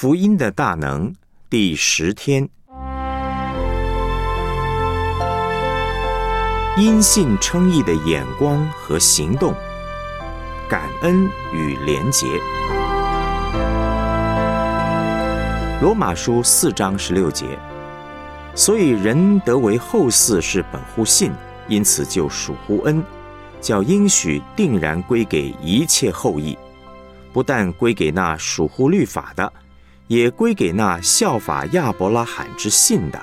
福音的大能第十天，因信称义的眼光和行动，感恩与廉洁。罗马书四章十六节，所以人得为后嗣是本乎信，因此就属乎恩，叫应许定然归给一切后裔，不但归给那属乎律法的。也归给那效法亚伯拉罕之信的。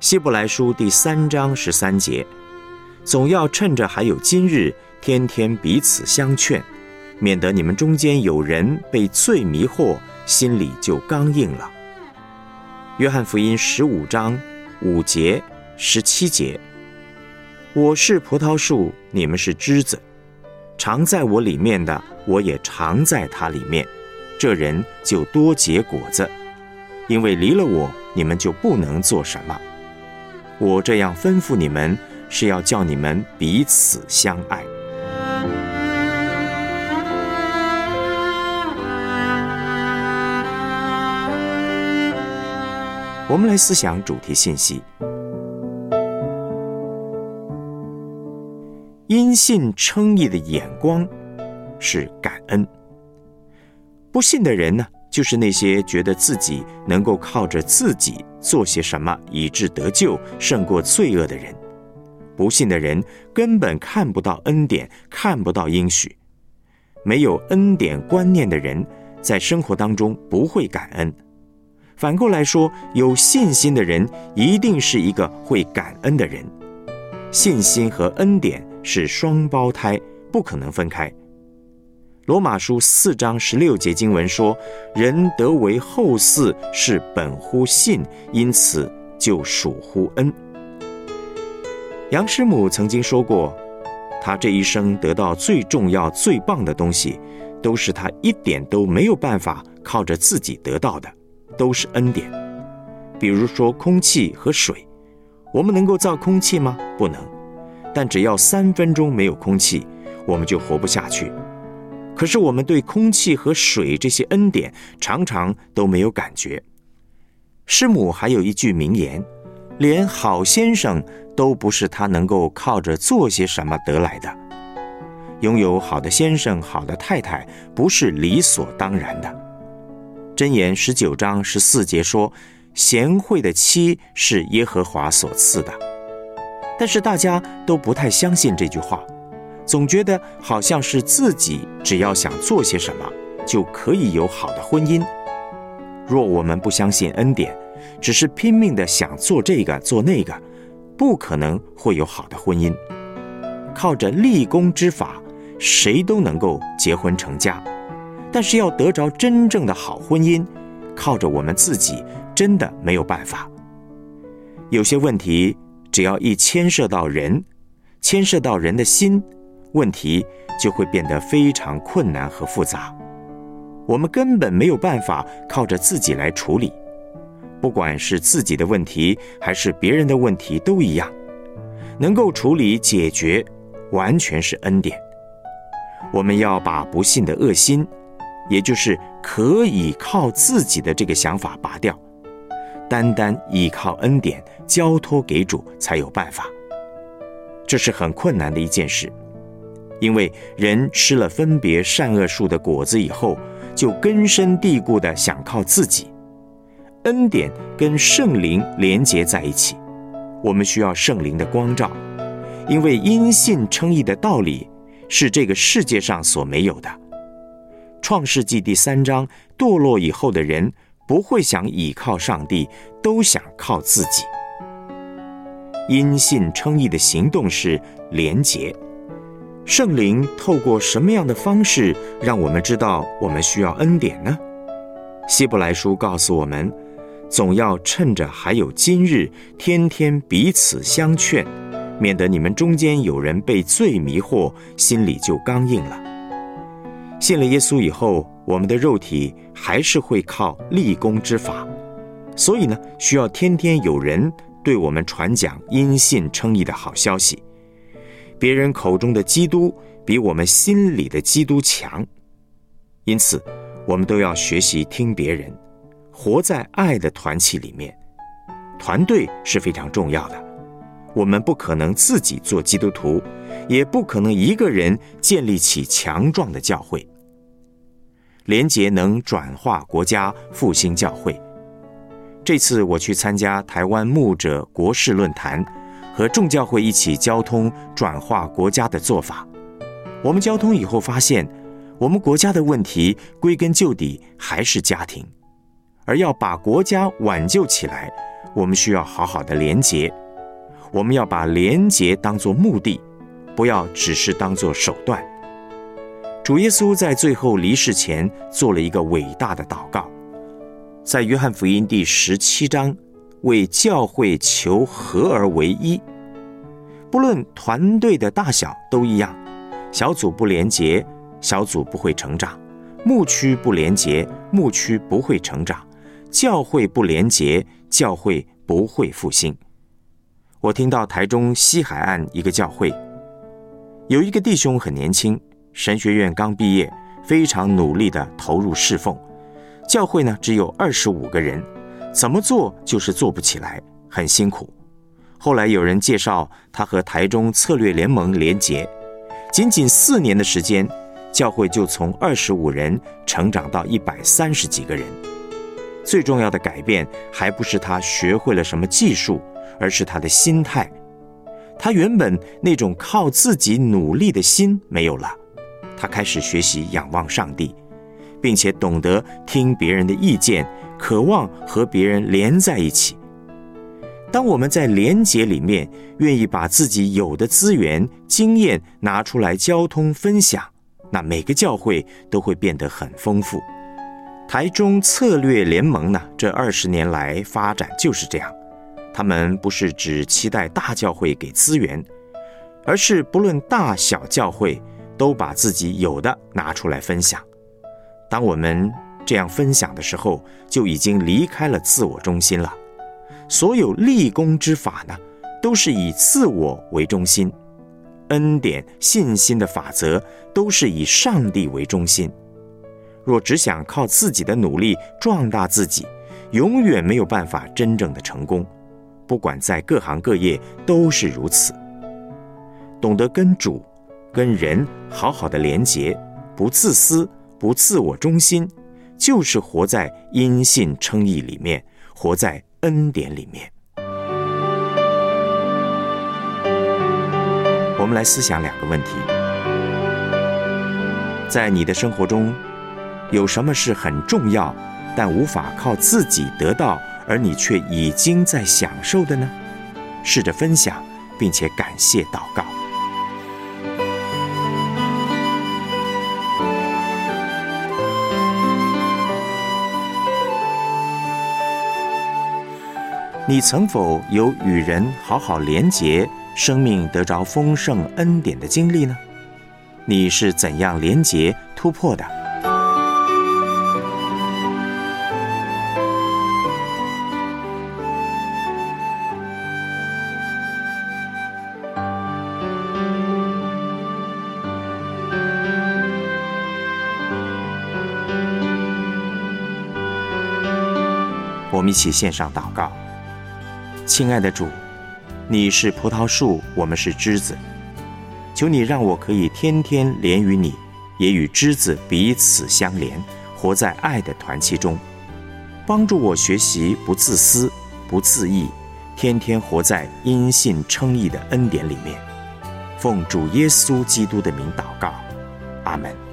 希伯来书第三章十三节，总要趁着还有今日，天天彼此相劝，免得你们中间有人被罪迷惑，心里就刚硬了。约翰福音十五章五节、十七节，我是葡萄树，你们是枝子，常在我里面的，我也常在它里面。这人就多结果子，因为离了我，你们就不能做什么。我这样吩咐你们，是要叫你们彼此相爱。我们来思想主题信息：因信称义的眼光是感恩。不信的人呢，就是那些觉得自己能够靠着自己做些什么以致得救，胜过罪恶的人。不信的人根本看不到恩典，看不到应许。没有恩典观念的人，在生活当中不会感恩。反过来说，有信心的人一定是一个会感恩的人。信心和恩典是双胞胎，不可能分开。罗马书四章十六节经文说：“人得为后嗣，是本乎信，因此就属乎恩。”杨师母曾经说过，他这一生得到最重要、最棒的东西，都是他一点都没有办法靠着自己得到的，都是恩典。比如说空气和水，我们能够造空气吗？不能。但只要三分钟没有空气，我们就活不下去。可是我们对空气和水这些恩典常常都没有感觉。师母还有一句名言：“连好先生都不是他能够靠着做些什么得来的。拥有好的先生、好的太太不是理所当然的。”箴言十九章十四节说：“贤惠的妻是耶和华所赐的。”但是大家都不太相信这句话。总觉得好像是自己只要想做些什么，就可以有好的婚姻。若我们不相信恩典，只是拼命的想做这个做那个，不可能会有好的婚姻。靠着立功之法，谁都能够结婚成家，但是要得着真正的好婚姻，靠着我们自己真的没有办法。有些问题，只要一牵涉到人，牵涉到人的心。问题就会变得非常困难和复杂，我们根本没有办法靠着自己来处理，不管是自己的问题还是别人的问题都一样，能够处理解决，完全是恩典。我们要把不幸的恶心，也就是可以靠自己的这个想法拔掉，单单依靠恩典交托给主才有办法。这是很困难的一件事。因为人吃了分别善恶树的果子以后，就根深蒂固的想靠自己。恩典跟圣灵连结在一起，我们需要圣灵的光照，因为因信称义的道理是这个世界上所没有的。创世纪第三章，堕落以后的人不会想倚靠上帝，都想靠自己。因信称义的行动是连结。圣灵透过什么样的方式让我们知道我们需要恩典呢？希伯来书告诉我们，总要趁着还有今日，天天彼此相劝，免得你们中间有人被罪迷惑，心里就刚硬了。信了耶稣以后，我们的肉体还是会靠立功之法，所以呢，需要天天有人对我们传讲因信称义的好消息。别人口中的基督比我们心里的基督强，因此，我们都要学习听别人，活在爱的团契里面。团队是非常重要的。我们不可能自己做基督徒，也不可能一个人建立起强壮的教会。廉洁能转化国家，复兴教会。这次我去参加台湾牧者国事论坛，和众教会一起交通转化国家的做法。我们交通以后发现，我们国家的问题归根究底还是家庭，而要把国家挽救起来，我们需要好好的廉洁。我们要把廉洁当作目的，不要只是当作手段。主耶稣在最后离世前做了一个伟大的祷告，在约翰福音第十七章，为教会求合而为一。不论团队的大小都一样，小组不廉洁，小组不会成长；牧区不廉洁，牧区不会成长；教会不廉洁，教会不会复兴。我听到台中西海岸一个教会，有一个弟兄很年轻，神学院刚毕业，非常努力的投入侍奉。教会呢只有二十五个人，怎么做就是做不起来，很辛苦。后来有人介绍他和台中策略联盟连结，仅仅四年的时间，教会就从二十五人成长到一百三十几个人。最重要的改变还不是他学会了什么技术。而是他的心态，他原本那种靠自己努力的心没有了，他开始学习仰望上帝，并且懂得听别人的意见，渴望和别人连在一起。当我们在连结里面愿意把自己有的资源、经验拿出来交通分享，那每个教会都会变得很丰富。台中策略联盟呢，这二十年来发展就是这样。他们不是只期待大教会给资源，而是不论大小教会都把自己有的拿出来分享。当我们这样分享的时候，就已经离开了自我中心了。所有立功之法呢，都是以自我为中心；恩典、信心的法则都是以上帝为中心。若只想靠自己的努力壮大自己，永远没有办法真正的成功。不管在各行各业都是如此。懂得跟主、跟人好好的连结，不自私、不自我中心，就是活在因信称义里面，活在恩典里面。我们来思想两个问题：在你的生活中，有什么是很重要，但无法靠自己得到？而你却已经在享受的呢？试着分享，并且感谢祷告。你曾否有与人好好连结、生命得着丰盛恩典的经历呢？你是怎样连结突破的？我们一起献上祷告，亲爱的主，你是葡萄树，我们是枝子，求你让我可以天天连于你，也与枝子彼此相连，活在爱的团契中，帮助我学习不自私、不自义，天天活在因信称义的恩典里面。奉主耶稣基督的名祷告，阿门。